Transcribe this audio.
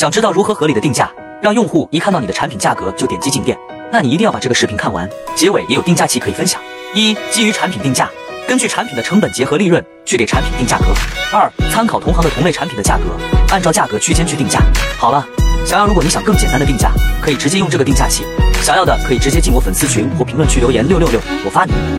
想知道如何合理的定价让用户一看到你的产品价格就点击进店。那你一定要把这个视频看完结尾也有定价器可以分享。一基于产品定价根据产品的成本结合利润去给产品定价格。二参考同行的同类产品的价格按照价格区间去定价。好了想要如果你想更简单的定价可以直接用这个定价器。想要的可以直接进我粉丝群或评论区留言六六六我发你。